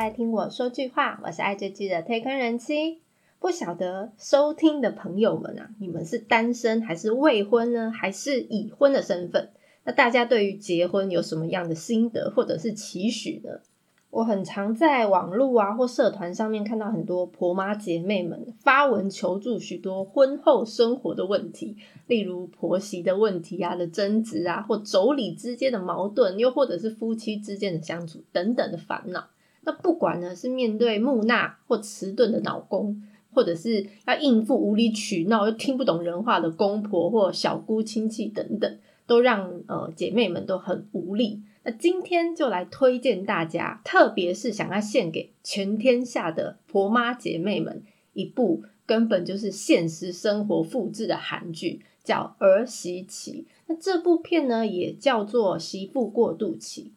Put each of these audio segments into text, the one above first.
家来听我说句话，我是爱追剧的推坑人妻。不晓得收听的朋友们啊，你们是单身还是未婚呢？还是已婚的身份？那大家对于结婚有什么样的心得或者是期许呢？我很常在网络啊或社团上面看到很多婆妈姐妹们发文求助许多婚后生活的问题，例如婆媳的问题啊的争执啊，或妯娌之间的矛盾，又或者是夫妻之间的相处等等的烦恼。那不管呢是面对木讷或迟钝的老公，或者是要应付无理取闹又听不懂人话的公婆或小姑亲戚等等，都让呃姐妹们都很无力。那今天就来推荐大家，特别是想要献给全天下的婆妈姐妹们一部根本就是现实生活复制的韩剧，叫《儿媳期》。那这部片呢，也叫做《媳妇过渡期》。《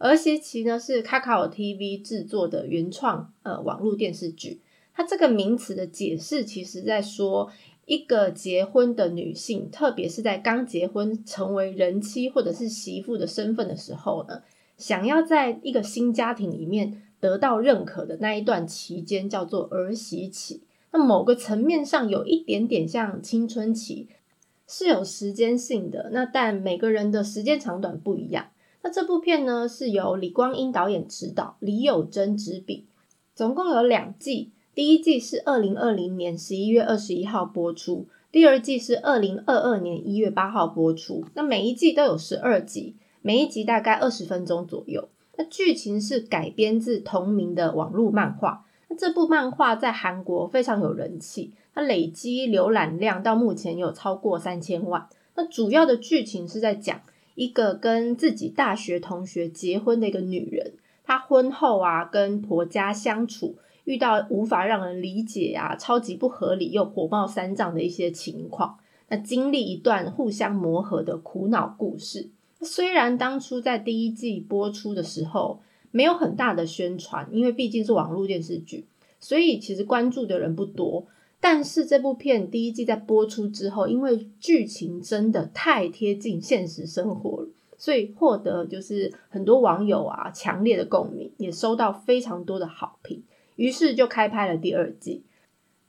儿媳期》呢是卡卡尔 TV 制作的原创呃网络电视剧。它这个名词的解释，其实在说。一个结婚的女性，特别是在刚结婚成为人妻或者是媳妇的身份的时候呢，想要在一个新家庭里面得到认可的那一段期间，叫做儿媳期。那某个层面上有一点点像青春期，是有时间性的。那但每个人的时间长短不一样。那这部片呢，是由李光英导演执导，李友珍执笔，总共有两季。第一季是二零二零年十一月二十一号播出，第二季是二零二二年一月八号播出。那每一季都有十二集，每一集大概二十分钟左右。那剧情是改编自同名的网络漫画。那这部漫画在韩国非常有人气，它累积浏览量到目前有超过三千万。那主要的剧情是在讲一个跟自己大学同学结婚的一个女人，她婚后啊跟婆家相处。遇到无法让人理解啊，超级不合理又火冒三丈的一些情况，那经历一段互相磨合的苦恼故事。虽然当初在第一季播出的时候没有很大的宣传，因为毕竟是网络电视剧，所以其实关注的人不多。但是这部片第一季在播出之后，因为剧情真的太贴近现实生活了，所以获得就是很多网友啊强烈的共鸣，也收到非常多的好评。于是就开拍了第二季，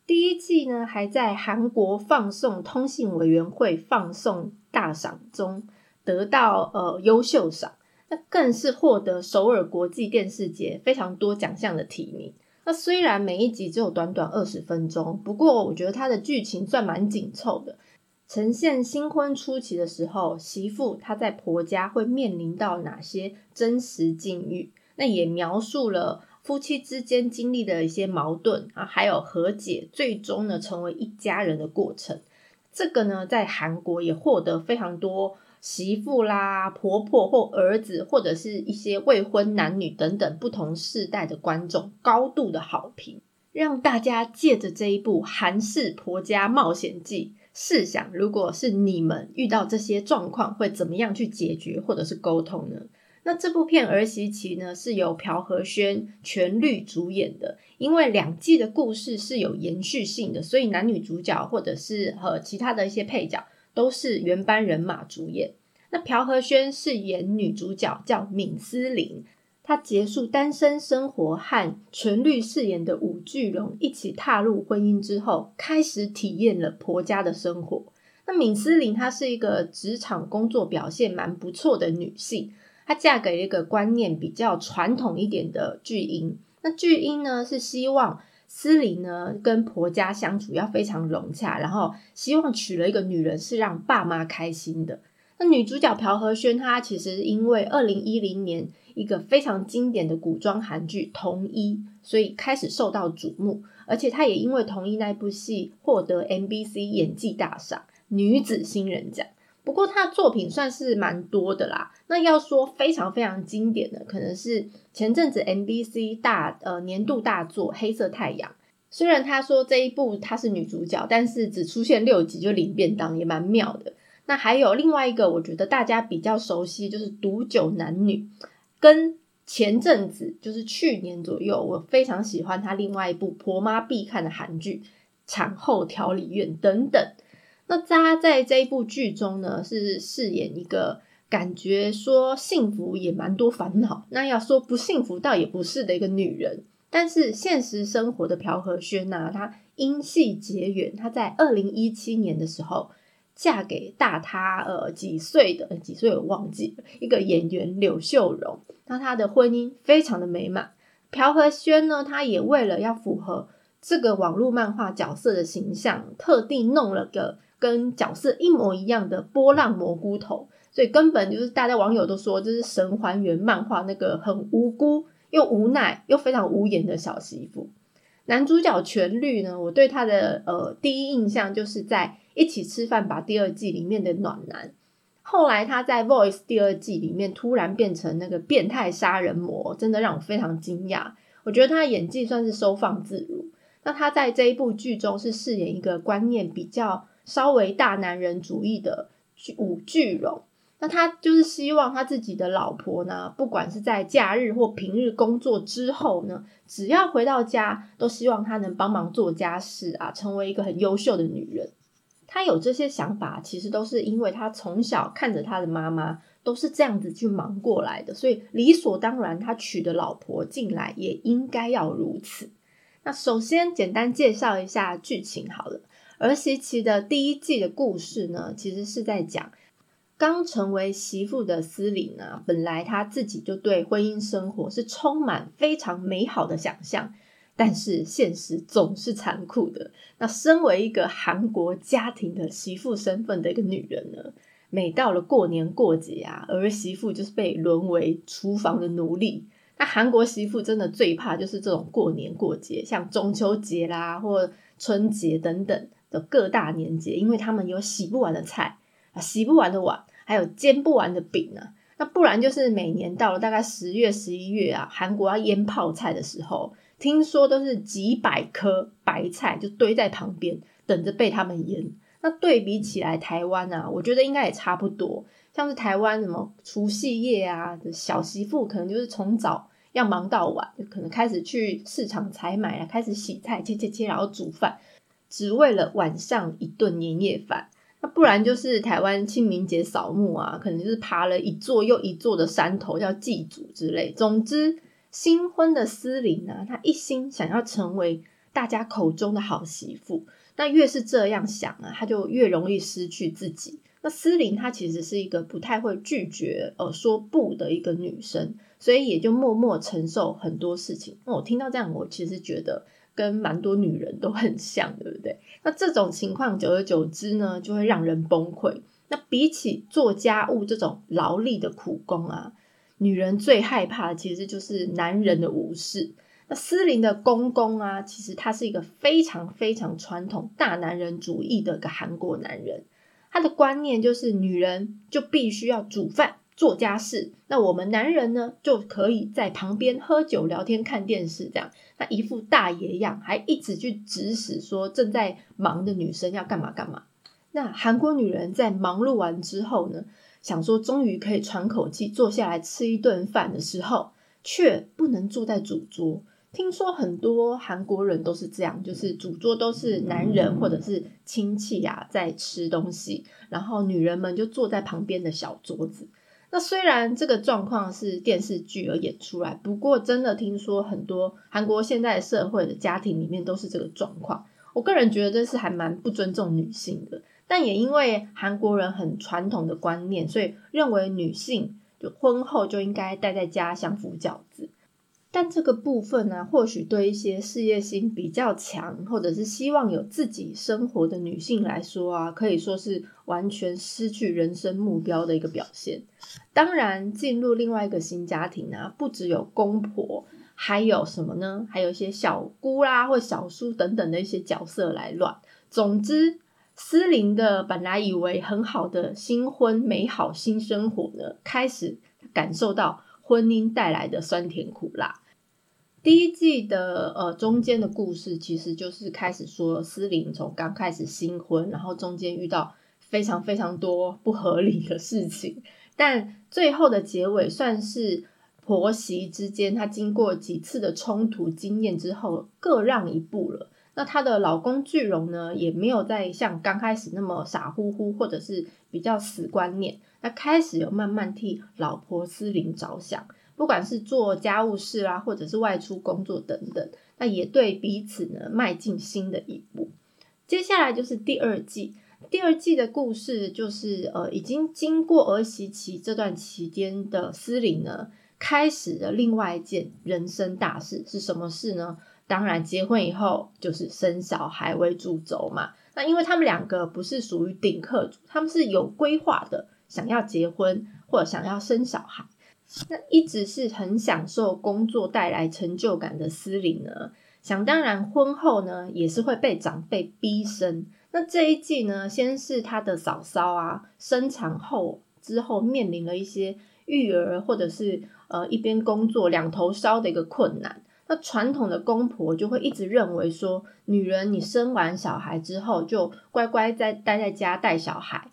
第一季呢还在韩国放送通信委员会放送大赏中得到呃优秀赏，那更是获得首尔国际电视节非常多奖项的提名。那虽然每一集只有短短二十分钟，不过我觉得它的剧情算蛮紧凑的，呈现新婚初期的时候媳妇她在婆家会面临到哪些真实境遇，那也描述了。夫妻之间经历的一些矛盾啊，还有和解，最终呢成为一家人的过程。这个呢，在韩国也获得非常多媳妇啦、婆婆或儿子，或者是一些未婚男女等等不同世代的观众高度的好评，让大家借着这一部韩式婆家冒险记，试想如果是你们遇到这些状况，会怎么样去解决或者是沟通呢？那这部片儿媳期呢是由朴和宣全律主演的，因为两季的故事是有延续性的，所以男女主角或者是和其他的一些配角都是原班人马主演。那朴和宣饰演女主角叫闵思玲，她结束单身生活和全律饰演的武巨荣一起踏入婚姻之后，开始体验了婆家的生活。那闵思玲她是一个职场工作表现蛮不错的女性。她嫁给了一个观念比较传统一点的巨婴，那巨婴呢是希望思玲呢跟婆家相处要非常融洽，然后希望娶了一个女人是让爸妈开心的。那女主角朴和宣，她其实因为二零一零年一个非常经典的古装韩剧《同一》，所以开始受到瞩目，而且她也因为《同一》那部戏获得 MBC 演技大赏女子新人奖。不过他作品算是蛮多的啦。那要说非常非常经典的，可能是前阵子 NBC 大呃年度大作《黑色太阳》。虽然他说这一部她是女主角，但是只出现六集就领便当，也蛮妙的。那还有另外一个，我觉得大家比较熟悉，就是《毒酒男女》，跟前阵子就是去年左右，我非常喜欢他另外一部婆妈必看的韩剧《产后调理院》等等。那他在这一部剧中呢，是饰演一个感觉说幸福也蛮多烦恼，那要说不幸福倒也不是的一个女人。但是现实生活的朴和轩呐，她因戏结缘，她在二零一七年的时候嫁给大她呃几岁的几岁我忘记了一个演员柳秀荣。那她的婚姻非常的美满。朴和轩呢，他也为了要符合这个网络漫画角色的形象，特地弄了个跟角色一模一样的波浪蘑菇头。所以根本就是大家网友都说这是神还原漫画那个很无辜又无奈又非常无言的小媳妇。男主角全律呢，我对他的呃第一印象就是在一起吃饭吧第二季里面的暖男。后来他在 Voice 第二季里面突然变成那个变态杀人魔，真的让我非常惊讶。我觉得他的演技算是收放自如。那他在这一部剧中是饰演一个观念比较稍微大男人主义的武巨荣。那他就是希望他自己的老婆呢，不管是在假日或平日工作之后呢，只要回到家，都希望他能帮忙做家事啊，成为一个很优秀的女人。他有这些想法，其实都是因为他从小看着他的妈妈都是这样子去忙过来的，所以理所当然，他娶的老婆进来也应该要如此。那首先简单介绍一下剧情好了，《儿媳妇》的第一季的故事呢，其实是在讲。刚成为媳妇的思琳啊，本来她自己就对婚姻生活是充满非常美好的想象，但是现实总是残酷的。那身为一个韩国家庭的媳妇身份的一个女人呢，每到了过年过节啊，儿媳妇就是被沦为厨房的奴隶。那韩国媳妇真的最怕就是这种过年过节，像中秋节啦或春节等等的各大年节，因为他们有洗不完的菜啊，洗不完的碗。还有煎不完的饼呢，那不然就是每年到了大概十月、十一月啊，韩国要腌泡菜的时候，听说都是几百颗白菜就堆在旁边，等着被他们腌。那对比起来，台湾啊，我觉得应该也差不多。像是台湾什么除夕夜啊，小媳妇可能就是从早要忙到晚，就可能开始去市场采买啊，开始洗菜、切切切，然后煮饭，只为了晚上一顿年夜饭。那不然就是台湾清明节扫墓啊，可能就是爬了一座又一座的山头叫祭祖之类。总之，新婚的思琳呢，她一心想要成为大家口中的好媳妇。那越是这样想啊，她就越容易失去自己。那思琳她其实是一个不太会拒绝呃说不的一个女生，所以也就默默承受很多事情。那我听到这样，我其实觉得。跟蛮多女人都很像，对不对？那这种情况久而久之呢，就会让人崩溃。那比起做家务这种劳力的苦工啊，女人最害怕的其实就是男人的无视。那思琳的公公啊，其实他是一个非常非常传统大男人主义的一个韩国男人，他的观念就是女人就必须要煮饭。做家事，那我们男人呢就可以在旁边喝酒、聊天、看电视，这样，那一副大爷样，还一直去指使说正在忙的女生要干嘛干嘛。那韩国女人在忙碌完之后呢，想说终于可以喘口气，坐下来吃一顿饭的时候，却不能坐在主桌。听说很多韩国人都是这样，就是主桌都是男人或者是亲戚呀在吃东西，然后女人们就坐在旁边的小桌子。那虽然这个状况是电视剧而演出来，不过真的听说很多韩国现在社会的家庭里面都是这个状况。我个人觉得这是还蛮不尊重女性的，但也因为韩国人很传统的观念，所以认为女性就婚后就应该待在家相夫教子。但这个部分呢，或许对一些事业心比较强，或者是希望有自己生活的女性来说啊，可以说是完全失去人生目标的一个表现。当然，进入另外一个新家庭啊，不只有公婆，还有什么呢？还有一些小姑啦，或小叔等等的一些角色来乱。总之，思琳的本来以为很好的新婚美好新生活呢，开始感受到婚姻带来的酸甜苦辣。第一季的呃中间的故事，其实就是开始说思琳从刚开始新婚，然后中间遇到非常非常多不合理的事情，但最后的结尾算是婆媳之间，她经过几次的冲突经验之后各让一步了。那她的老公巨龙呢，也没有再像刚开始那么傻乎乎，或者是比较死观念。那开始有慢慢替老婆思玲着想，不管是做家务事啊，或者是外出工作等等，那也对彼此呢迈进新的一步。接下来就是第二季，第二季的故事就是呃，已经经过儿媳期这段期间的思玲呢，开始了另外一件人生大事，是什么事呢？当然，结婚以后就是生小孩为主轴嘛。那因为他们两个不是属于顶客，他们是有规划的。想要结婚或者想要生小孩，那一直是很享受工作带来成就感的思琳呢。想当然，婚后呢也是会被长辈逼生。那这一季呢，先是他的嫂嫂啊，生产后之后面临了一些育儿或者是呃一边工作两头烧的一个困难。那传统的公婆就会一直认为说，女人你生完小孩之后就乖乖在待在家带小孩。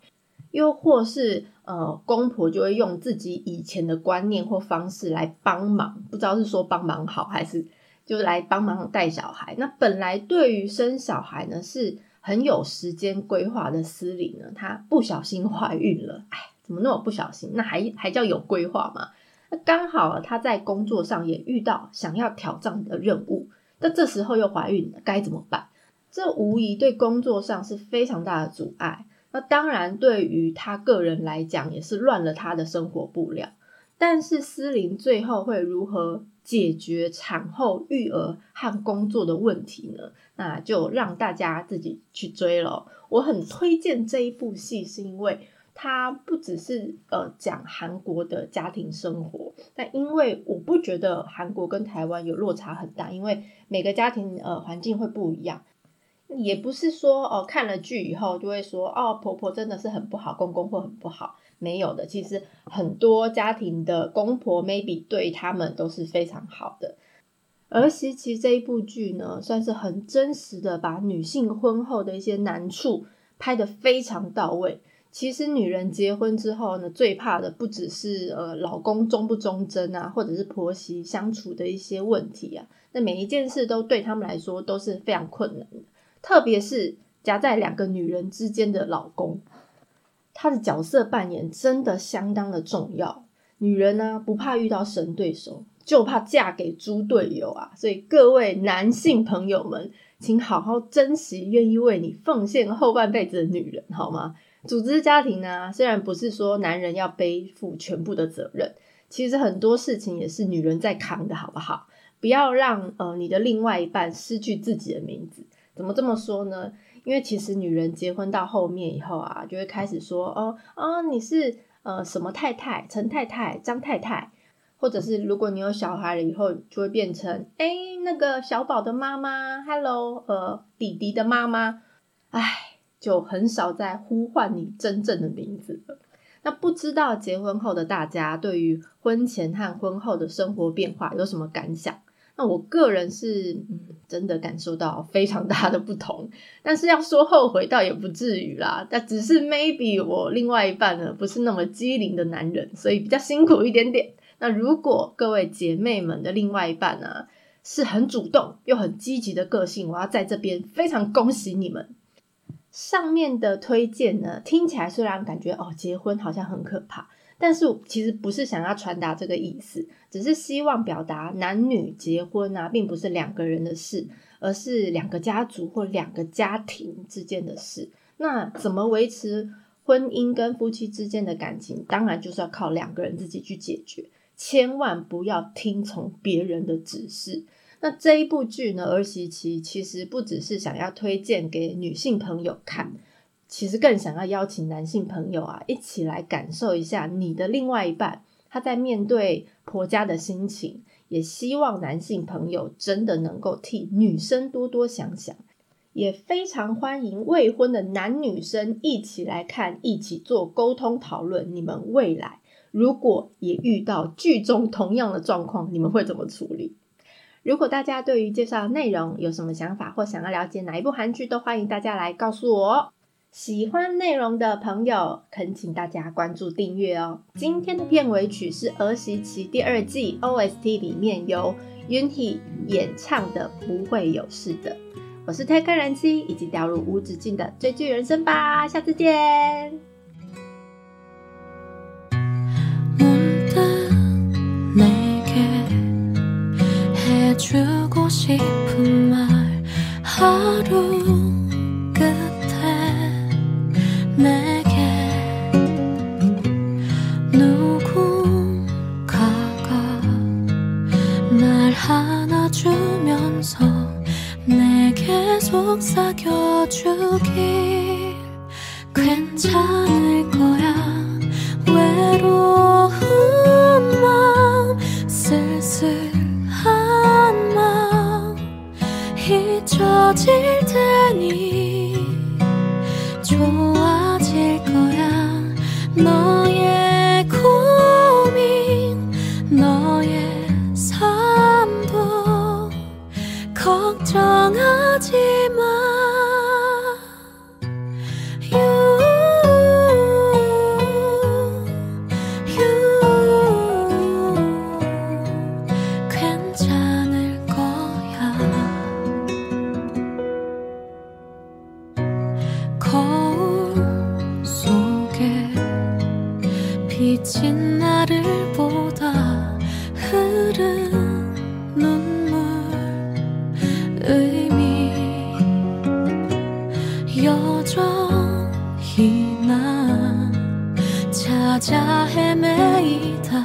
又或是呃，公婆就会用自己以前的观念或方式来帮忙，不知道是说帮忙好还是就来帮忙带小孩。那本来对于生小孩呢是很有时间规划的司令呢，她不小心怀孕了，哎，怎么那么不小心？那还还叫有规划吗？那刚好她在工作上也遇到想要挑战的任务，那这时候又怀孕，该怎么办？这无疑对工作上是非常大的阻碍。那当然，对于他个人来讲，也是乱了他的生活步调。但是思琳最后会如何解决产后育儿和工作的问题呢？那就让大家自己去追了。我很推荐这一部戏，是因为它不只是呃讲韩国的家庭生活，但因为我不觉得韩国跟台湾有落差很大，因为每个家庭呃环境会不一样。也不是说哦，看了剧以后就会说哦，婆婆真的是很不好，公公会很不好，没有的。其实很多家庭的公婆 maybe 对他们都是非常好的。儿媳其这一部剧呢，算是很真实的把女性婚后的一些难处拍得非常到位。其实女人结婚之后呢，最怕的不只是呃老公忠不忠贞啊，或者是婆媳相处的一些问题啊，那每一件事都对他们来说都是非常困难的。特别是夹在两个女人之间的老公，他的角色扮演真的相当的重要。女人呢，不怕遇到神对手，就怕嫁给猪队友啊！所以各位男性朋友们，请好好珍惜愿意为你奉献后半辈子的女人，好吗？组织家庭呢，虽然不是说男人要背负全部的责任，其实很多事情也是女人在扛的，好不好？不要让呃你的另外一半失去自己的名字。怎么这么说呢？因为其实女人结婚到后面以后啊，就会开始说哦哦，你是呃什么太太，陈太太、张太太，或者是如果你有小孩了以后，就会变成哎那个小宝的妈妈，Hello，呃弟弟的妈妈，哎，就很少再呼唤你真正的名字了。那不知道结婚后的大家对于婚前和婚后的生活变化有什么感想？那我个人是嗯，真的感受到非常大的不同，但是要说后悔倒也不至于啦。但只是 maybe 我另外一半呢不是那么机灵的男人，所以比较辛苦一点点。那如果各位姐妹们的另外一半呢是很主动又很积极的个性，我要在这边非常恭喜你们。上面的推荐呢听起来虽然感觉哦结婚好像很可怕。但是其实不是想要传达这个意思，只是希望表达男女结婚啊，并不是两个人的事，而是两个家族或两个家庭之间的事。那怎么维持婚姻跟夫妻之间的感情？当然就是要靠两个人自己去解决，千万不要听从别人的指示。那这一部剧呢，《儿媳妻》其实不只是想要推荐给女性朋友看。其实更想要邀请男性朋友啊，一起来感受一下你的另外一半他在面对婆家的心情，也希望男性朋友真的能够替女生多多想想，也非常欢迎未婚的男女生一起来看，一起做沟通讨论。你们未来如果也遇到剧中同样的状况，你们会怎么处理？如果大家对于介绍内容有什么想法，或想要了解哪一部韩剧，都欢迎大家来告诉我。喜欢内容的朋友，恳请大家关注订阅哦。今天的片尾曲是《儿媳妻》第二季 OST 里面由 Yunhee 演唱的《不会有事的》。我是 Take 人妻，以及掉入无止境的追剧人生吧。下次见。我的 싶은 말 하루 끝에 내게 누군가가 날 안아주면서 내게 속삭여 주길 괜찮을 거야. 외로 잊혀질 테니 찾아 헤매이다.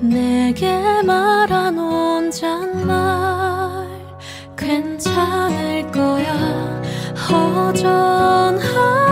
내게 말한 혼잣말. 괜찮을 거야. 허전한